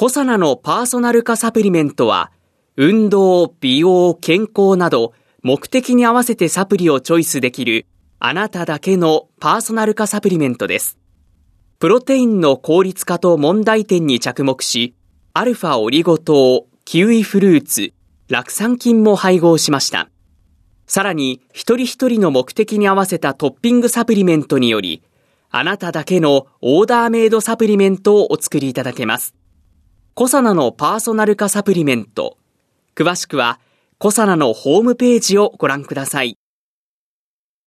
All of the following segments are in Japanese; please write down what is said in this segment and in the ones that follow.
コサナのパーソナル化サプリメントは運動、美容、健康など目的に合わせてサプリをチョイスできるあなただけのパーソナル化サプリメントです。プロテインの効率化と問題点に着目し、アルファオリゴ糖、キウイフルーツ、酪酸菌も配合しました。さらに、一人一人の目的に合わせたトッピングサプリメントにより、あなただけのオーダーメイドサプリメントをお作りいただけます。コサナのパーソナル化サプリメント。詳しくは、コサナのホームページをご覧ください。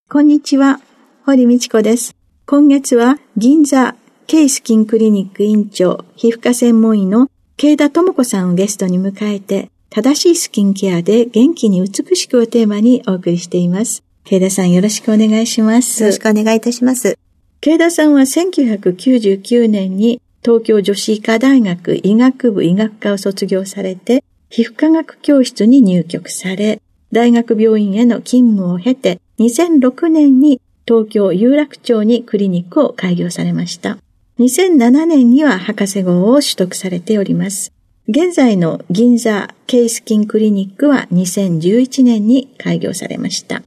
こんにちは、堀道子です。今月は銀座ケイスキンクリニック院長、皮膚科専門医の慶田智子さんをゲストに迎えて、正しいスキンケアで元気に美しくをテーマにお送りしています。慶田さんよろしくお願いします。よろしくお願いいたします。慶田さんは1999年に東京女子医科大学医学部医学科を卒業されて、皮膚科学教室に入局され、大学病院への勤務を経て、2006年に東京有楽町にクリニックを開業されました。2007年には博士号を取得されております。現在の銀座ケイスキンクリニックは2011年に開業されました。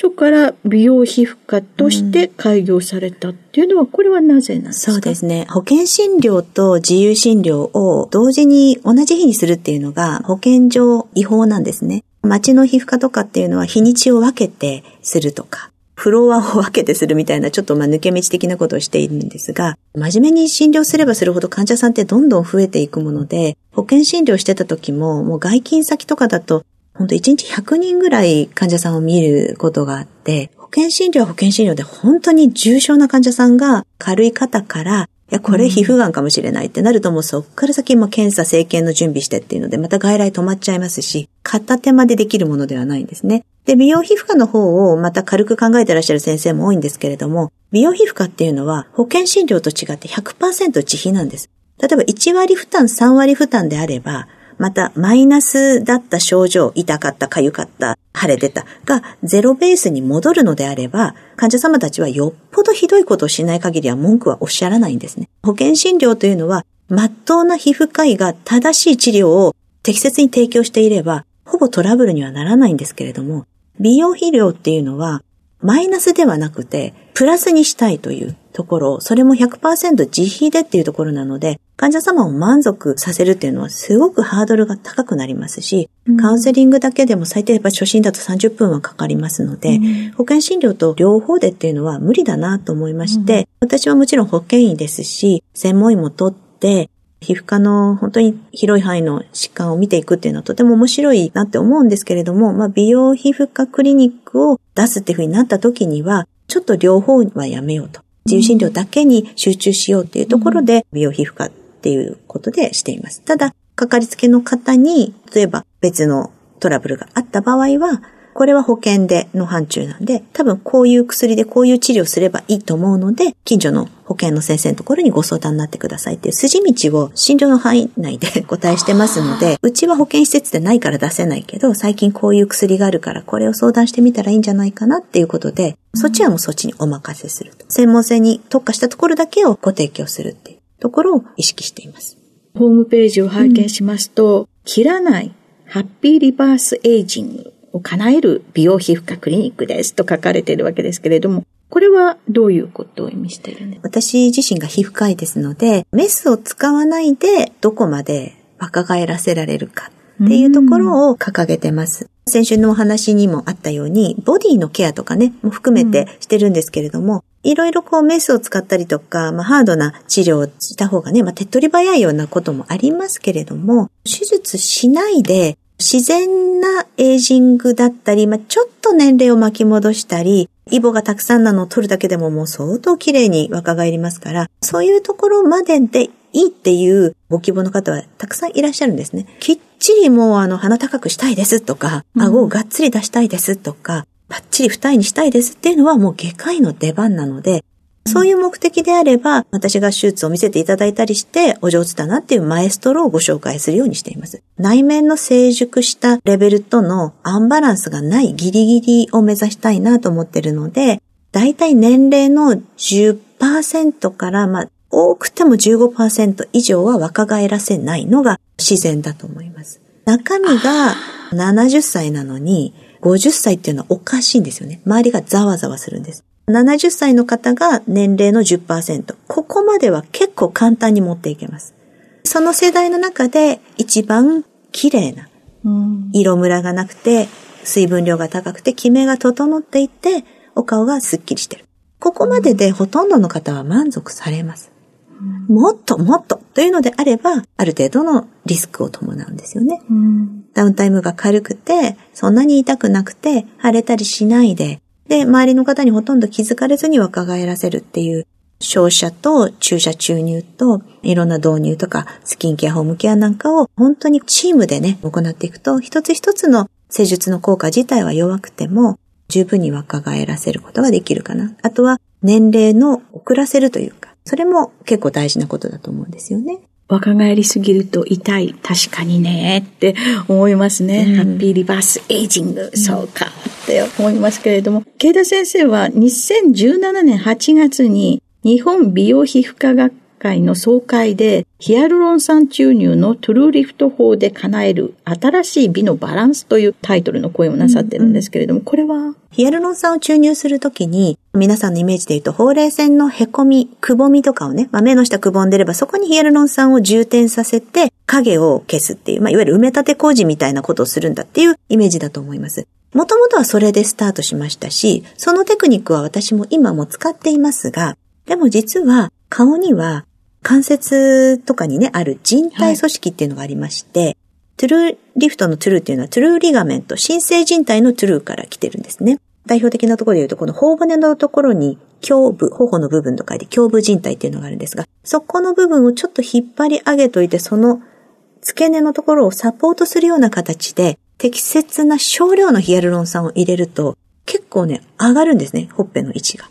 当初から美容皮膚科として開業されたっていうのは、これはなぜなんですか、そうですね。保険診療と自由診療を同時に同じ日にするっていうのが保険上違法なんですね。街の皮膚科とかっていうのは日にちを分けてするとか、フロアを分けてするみたいなちょっとまあ抜け道的なことをしているんですが、真面目に診療すればするほど患者さんってどんどん増えていくもので、保険診療してた時ももう外勤先とかだと、本当1日100人ぐらい患者さんを見ることがあって、保険診療は保険診療で本当に重症な患者さんが軽い方からや、これ皮膚がんかもしれないってなるともうそっから先も検査、生検の準備してっていうので、また外来止まっちゃいますし、片手までできるものではないんですね。で、美容皮膚科の方をまた軽く考えてらっしゃる先生も多いんですけれども、美容皮膚科っていうのは保険診療と違って100%自費なんです。例えば1割負担、3割負担であれば、また、マイナスだった症状、痛かった、痒かった、腫れてた、がゼロベースに戻るのであれば、患者様たちはよっぽどひどいことをしない限りは文句はおっしゃらないんですね。保険診療というのは、まっとうな皮膚科医が正しい治療を適切に提供していれば、ほぼトラブルにはならないんですけれども、美容肥料っていうのは、マイナスではなくて、プラスにしたいというところ、それも100%自費でっていうところなので、患者様を満足させるっていうのはすごくハードルが高くなりますし、カウンセリングだけでも最低やっぱ初診だと30分はかかりますので、うん、保険診療と両方でっていうのは無理だなと思いまして、うん、私はもちろん保険医ですし、専門医も取って、皮膚科の本当に広い範囲の疾患を見ていくっていうのはとても面白いなって思うんですけれども、まあ、美容皮膚科クリニックを出すっていうふうになった時には、ちょっと両方はやめようと。自由診療だけに集中しようっていうところで、美容皮膚科っていうことでしています。ただ、かかりつけの方に、例えば別のトラブルがあった場合は、これは保険での範疇なんで、多分こういう薬でこういう治療すればいいと思うので、近所の保険の先生のところにご相談になってくださいっていう筋道を診療の範囲内でご対してますので、うちは保険施設でないから出せないけど、最近こういう薬があるからこれを相談してみたらいいんじゃないかなっていうことで、そっちはもうそっちにお任せすると。専門性に特化したところだけをご提供するっていうところを意識しています。ホームページを拝見しますと、うん、切らないハッピーリバースエイジングを叶える美容皮膚科クリニックですと書かれているわけですけれども、これはどういうことを意味しているんですか？私自身が皮膚科医ですので、メスを使わないでどこまで若返らせられるかっていうところを掲げてます。先週のお話にもあったように、ボディのケアとかね、も含めてしてるんですけれども、いろいろこうメスを使ったりとか、まあハードな治療をした方がね、まあ手っ取り早いようなこともありますけれども、手術しないで自然なエイジングだったり、まあ、ちょっと年齢を巻き戻したり、イボがたくさんなのを取るだけでももう相当綺麗に若返りますから、そういうところまででいいっていうご希望の方はたくさんいらっしゃるんですね。きっちりもうあの鼻高くしたいですとか、顎をがっつり出したいですとか、バッチリ二重にしたいですっていうのはもう外科医の出番なので、そういう目的であれば、私が手術を見せていただいたりして、お上手だなっていうマエストロをご紹介するようにしています。内面の成熟したレベルとのアンバランスがないギリギリを目指したいなと思ってるので、だいたい年齢の10%から、まあ、多くても15%以上は若返らせないのが自然だと思います。中身が70歳なのに、50歳っていうのはおかしいんですよね。周りがざわざわするんです。70歳の方が年齢の10%。ここまでは結構簡単に持っていけます。その世代の中で一番綺麗な、色ムラがなくて、水分量が高くて、キメが整っていて、お顔がスッキリしてる。ここまででほとんどの方は満足されます。もっともっとというのであれば、ある程度のリスクを伴うんですよね。ダウンタイムが軽くて、そんなに痛くなくて、腫れたりしないで、で、周りの方にほとんど気づかれずに若返らせるっていう、照射と注射注入と、いろんな導入とか、スキンケア、ホームケアなんかを本当にチームでね、行っていくと、一つ一つの施術の効果自体は弱くても、十分に若返らせることができるかな。あとは、年齢の遅らせるというか、それも結構大事なことだと思うんですよね。若返りすぎると痛い。確かにね、って思いますね。うん、ハッピーリバースエイジング、うん、そうか、って思いますけれども。慶田先生は2017年8月に日本美容皮膚科学会の総会で、ヒアルロン酸注入のトゥルーリフト法で叶える新しい美のバランスというタイトルの声をなさってるんですけれども、これは？ヒアルロン酸を注入するときに、皆さんのイメージで言うと、ほうれい線の凹み、くぼみとかをね、まあ、目の下くぼんでれば、そこにヒアルロン酸を充填させて、影を消すっていう、まあ、いわゆる埋め立て工事みたいなことをするんだっていうイメージだと思います。もともとはそれでスタートしましたし、そのテクニックは私も今も使っていますが、でも実は顔には関節とかにね、ある人体組織っていうのがありまして、はい、トゥルーリフトのトゥルーっていうのはトゥルーリガメント、新生人体のトゥルーから来てるんですね。代表的なところで言うと、この頬骨のところに胸部、頬の部分と書いて胸部人体っていうのがあるんですが、そこの部分をちょっと引っ張り上げといて、その付け根のところをサポートするような形で、適切な少量のヒアルロン酸を入れると、結構ね、上がるんですね、ほっぺの位置が。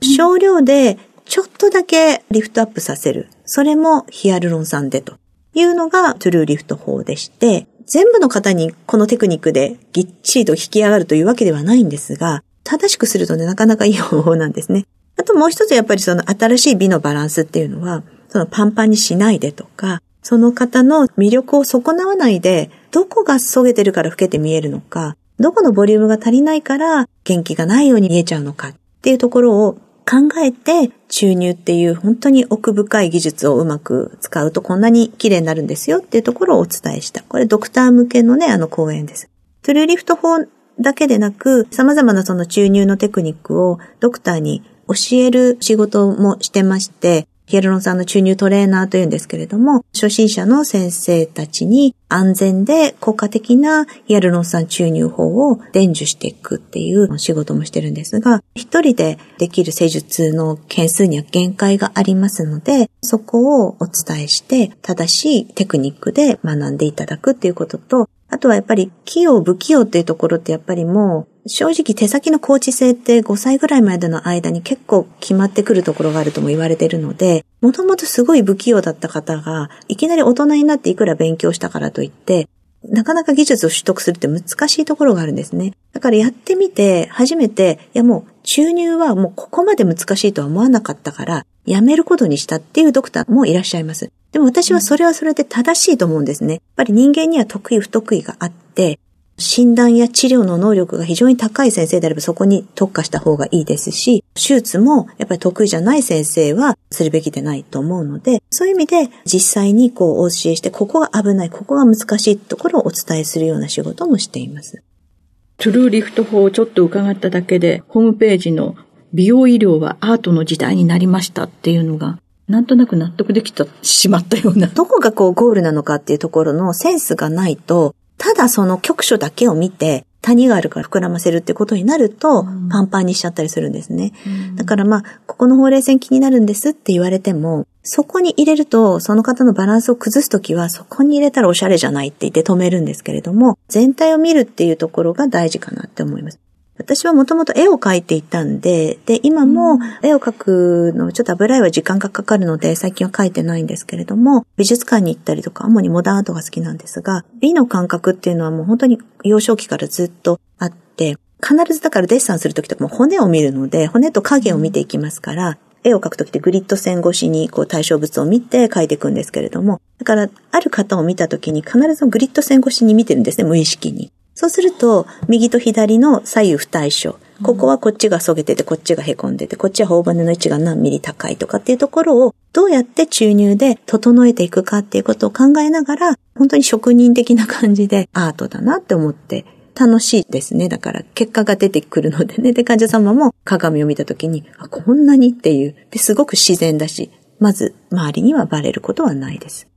少量でちょっとだけリフトアップさせる。それもヒアルロン酸でというのがトゥルーリフト法でして、全部の方にこのテクニックでぎっちりと引き上がるというわけではないんですが、正しくするとね、なかなかいい方法なんですね。あともう一つやっぱりその新しい美のバランスっていうのは、そのパンパンにしないでとか、その方の魅力を損なわないで、どこが削げてるから老けて見えるのか、どこのボリュームが足りないから元気がないように見えちゃうのかっていうところを考えて注入っていう本当に奥深い技術をうまく使うとこんなに綺麗になるんですよっていうところをお伝えした。これドクター向けのね、あの講演です。トゥルーリフト法だけでなく、様々なその注入のテクニックをドクターに教える仕事もしてまして、ヒアルロン酸の注入トレーナーというんですけれども、初心者の先生たちに安全で効果的なヒアルロン酸注入法を伝授していくっていう仕事もしてるんですが、一人でできる施術の件数には限界がありますので、そこをお伝えして正しいテクニックで学んでいただくっていうことと、あとはやっぱり器用不器用っていうところってやっぱりもう正直手先のコーチ性って5歳ぐらいまでの間に結構決まってくるところがあるとも言われているので、もともとすごい不器用だった方が、いきなり大人になっていくら勉強したからといって、なかなか技術を取得するって難しいところがあるんですね。だからやってみて、初めて、いやもう注入はもうここまで難しいとは思わなかったから、やめることにしたっていうドクターもいらっしゃいます。でも私はそれはそれで正しいと思うんですね。やっぱり人間には得意不得意があって、診断や治療の能力が非常に高い先生であればそこに特化した方がいいですし、手術もやっぱり得意じゃない先生はするべきでないと思うので、そういう意味で実際にこうお教えして、ここが危ない、ここが難しいところをお伝えするような仕事もしています。トゥルーリフト法をちょっと伺っただけで、ホームページの美容医療はアートの時代になりましたっていうのが、なんとなく納得できた、しまったような。どこがこうゴールなのかっていうところのセンスがないと、ただその局所だけを見て、谷があるから膨らませるってことになると、パンパンにしちゃったりするんですね。うん、だからまあ、ここのほうれい線気になるんですって言われても、そこに入れると、その方のバランスを崩すときは、そこに入れたらおしゃれじゃないって言って止めるんですけれども、全体を見るっていうところが大事かなって思います。私はもともと絵を描いていたんで、で、今も絵を描くの、ちょっと油絵は時間がかかるので、最近は描いてないんですけれども、美術館に行ったりとか、主にモダンアートが好きなんですが、美の感覚っていうのはもう本当に幼少期からずっとあって、必ずだからデッサンするときとかも骨を見るので、骨と影を見ていきますから、絵を描くときってグリッド線越しにこう対象物を見て描いていくんですけれども、だからある方を見たときに必ずグリッド線越しに見てるんですね、無意識に。そうすると、右と左の左右不対称。ここはこっちが削げてて、こっちが凹んでて、こっちは頬骨の位置が何ミリ高いとかっていうところを、どうやって注入で整えていくかっていうことを考えながら、本当に職人的な感じでアートだなって思って楽しいですね。だから結果が出てくるのでね。で、患者様も鏡を見たときに、あ、こんなにっていう。で、すごく自然だし、まず周りにはバレることはないです。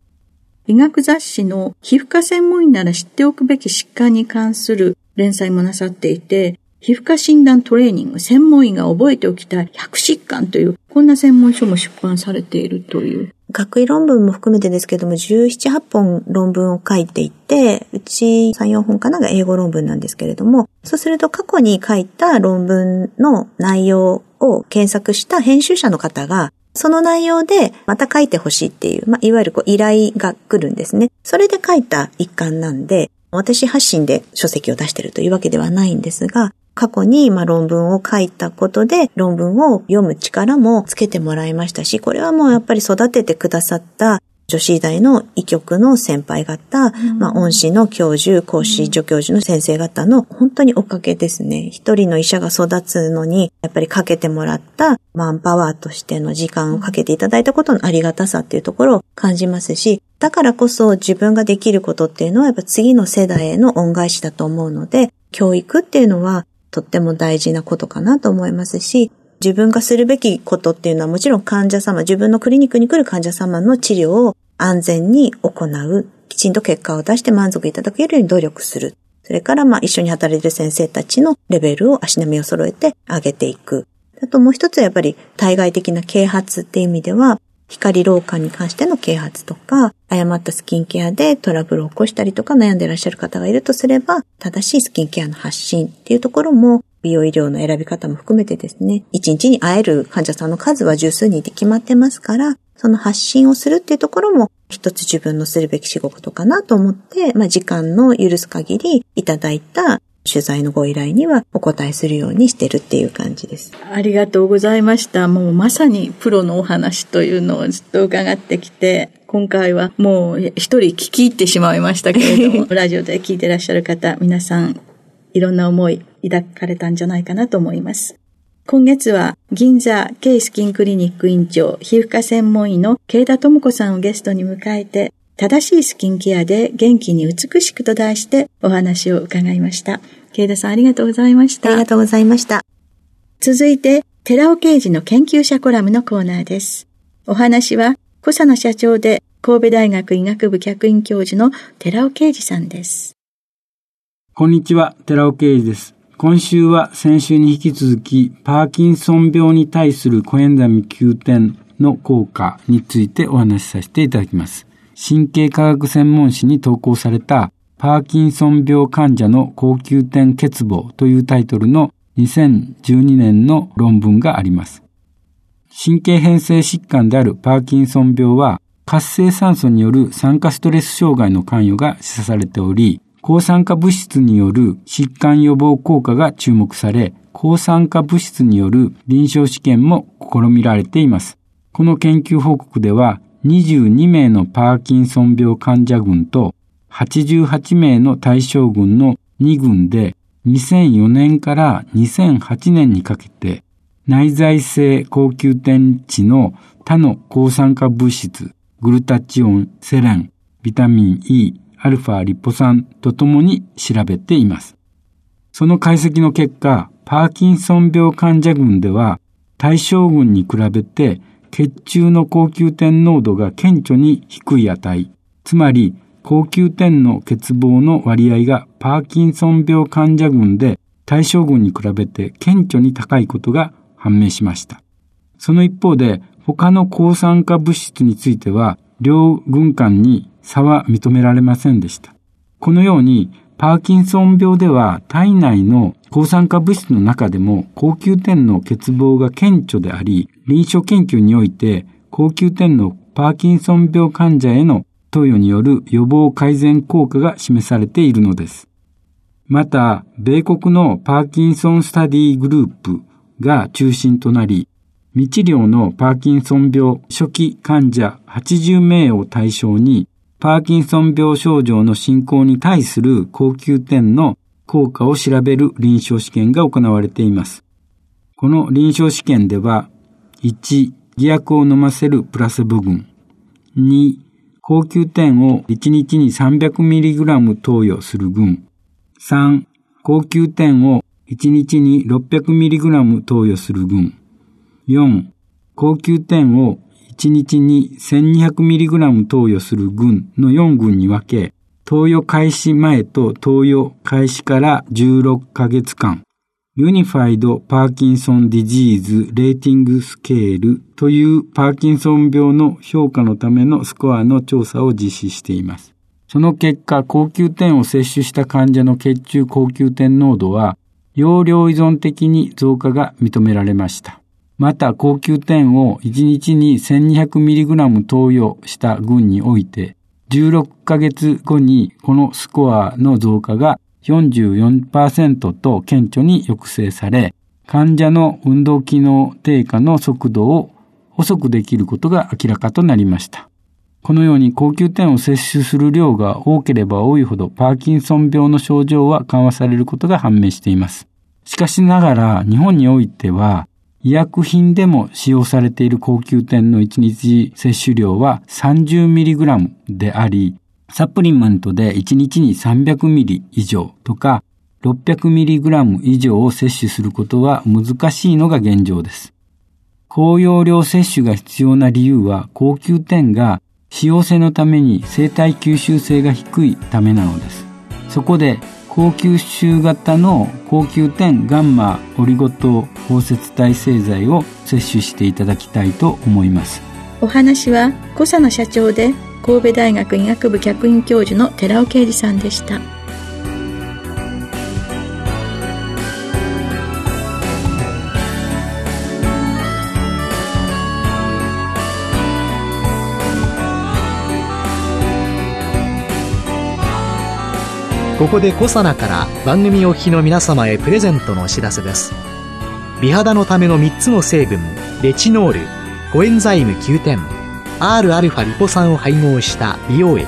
医学雑誌の皮膚科専門医なら知っておくべき疾患に関する連載もなさっていて、皮膚科診断トレーニング、専門医が覚えておきたい100疾患という、こんな専門書も出版されているという。学位論文も含めてですけども、17、8本論文を書いていて、うち3、4本かなが英語論文なんですけれども、そうすると過去に書いた論文の内容を検索した編集者の方が、その内容でまた書いてほしいっていう、まあ、いわゆるこう依頼が来るんですね。それで書いた一環なんで、私発信で書籍を出してるというわけではないんですが、過去にま論文を書いたことで論文を読む力もつけてもらいましたし、これはもうやっぱり育ててくださった女子医大の医局の先輩方、うん、まあ、恩師の教授、講師、助教授の先生方の本当におかげですね。一人の医者が育つのに、やっぱりかけてもらったマンパワーとしての時間をかけていただいたことのありがたさっていうところを感じますし、だからこそ自分ができることっていうのはやっぱ次の世代への恩返しだと思うので、教育っていうのはとっても大事なことかなと思いますし、自分がするべきことっていうのはもちろん患者様、自分のクリニックに来る患者様の治療を安全に行う。きちんと結果を出して満足いただけるように努力する。それからまあ一緒に働いてる先生たちのレベルを足並みを揃えて上げていく。あともう一つはやっぱり対外的な啓発っていう意味では、光老化に関しての啓発とか、誤ったスキンケアでトラブルを起こしたりとか悩んでいらっしゃる方がいるとすれば、正しいスキンケアの発信っていうところも、美容医療の選び方も含めてですね、一日に会える患者さんの数は十数人で決まってますから、その発信をするっていうところも一つ自分のするべき仕事かなと思って、まあ、時間の許す限りいただいた取材のご依頼にはお答えするようにしてるっていう感じです。ありがとうございました。もうまさにプロのお話というのをずっと伺ってきて、今回はもう一人聞き入ってしまいましたけれども、ラジオで聞いてらっしゃる方、皆さんいろんな思い抱かれたんじゃないかなと思います。今月は銀座ケイスキンクリニック院長、皮膚科専門医の慶田智子さんをゲストに迎えて、正しいスキンケアで元気に美しくと題してお話を伺いました。慶田さんありがとうございました。ありがとうございました。続いて、寺尾刑事の研究者コラムのコーナーです。お話は、小佐野社長で神戸大学医学部客員教授の寺尾啓二さんです。こんにちは、寺尾啓二です。今週は先週に引き続き、パーキンソン病に対するコエンザミ Q10 の効果についてお話しさせていただきます。神経科学専門誌に投稿されたパーキンソン病患者の高級点欠乏というタイトルの2012年の論文があります。神経変性疾患であるパーキンソン病は活性酸素による酸化ストレス障害の関与が示唆されており、抗酸化物質による疾患予防効果が注目され、抗酸化物質による臨床試験も試みられています。この研究報告では、22名のパーキンソン病患者群と88名の対象群の2群で2004年から2008年にかけて内在性高級点値の他の抗酸化物質、グルタチオン、セレン、ビタミン E、アルファリポ酸とともに調べています。その解析の結果、パーキンソン病患者群では対象群に比べて血中の高級点濃度が顕著に低い値、つまり高級点の欠乏の割合がパーキンソン病患者群で対象群に比べて顕著に高いことが判明しました。その一方で、他の抗酸化物質については、両軍間に差は認められませんでした。このように、パーキンソン病では体内の抗酸化物質の中でも高級点の欠乏が顕著であり、臨床研究において高級点のパーキンソン病患者への投与による予防改善効果が示されているのです。また、米国のパーキンソンスタディグループが中心となり、未治療のパーキンソン病初期患者80名を対象に、パーキンソン病症状の進行に対する高級点の効果を調べる臨床試験が行われています。この臨床試験では、1、偽薬を飲ませるプラセボ群。2、高級点を1日に 300mg 投与する群。3、高級点を1日に 600mg 投与する群。4、高級点を1日に 1200mg 投与する群の4群に分け、投与開始前と投与開始から16ヶ月間、Unified Parkinson's Disease Rating Scale というパーキンソン病の評価のためのスコアの調査を実施しています。その結果、 CoQ10を摂取した患者の血中 CoQ10濃度は、用量依存的に増加が認められました。また、 CoQ10を1日に 1200mg 投与した群において、16ヶ月後にこのスコアの増加が44%と顕著に抑制され、患者の運動機能低下の速度を遅くできることが明らかとなりました。このように高級点を摂取する量が多ければ多いほどパーキンソン病の症状は緩和されることが判明しています。しかしながら日本においては医薬品でも使用されている高級点の1日摂取量は 30mg であり、サプリメントで1日に 300ml 以上とか 600mg 以上を摂取することは難しいのが現状です。高容量摂取が必要な理由は高級点が使用性のために生体吸収性が低いためなのです。そこで高吸収型の高級点ガンマオリゴ糖包摂体製剤を摂取していただきたいと思います。お話は小佐野社長で神戸大学医学部客員教授の寺尾啓二さんでした。ここでコサナから番組お聞きの皆様へプレゼントのお知らせです。美肌のための3つの成分レチノールコエンザイム Q10 Rα リポ酸を配合した美容液。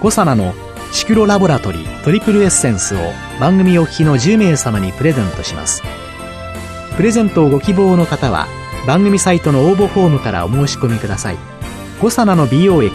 コサナのシクロラボラトリトリプルエッセンスを番組お聞きの10名様にプレゼントします。プレゼントをご希望の方は番組サイトの応募フォームからお申し込みください。コサナの美容液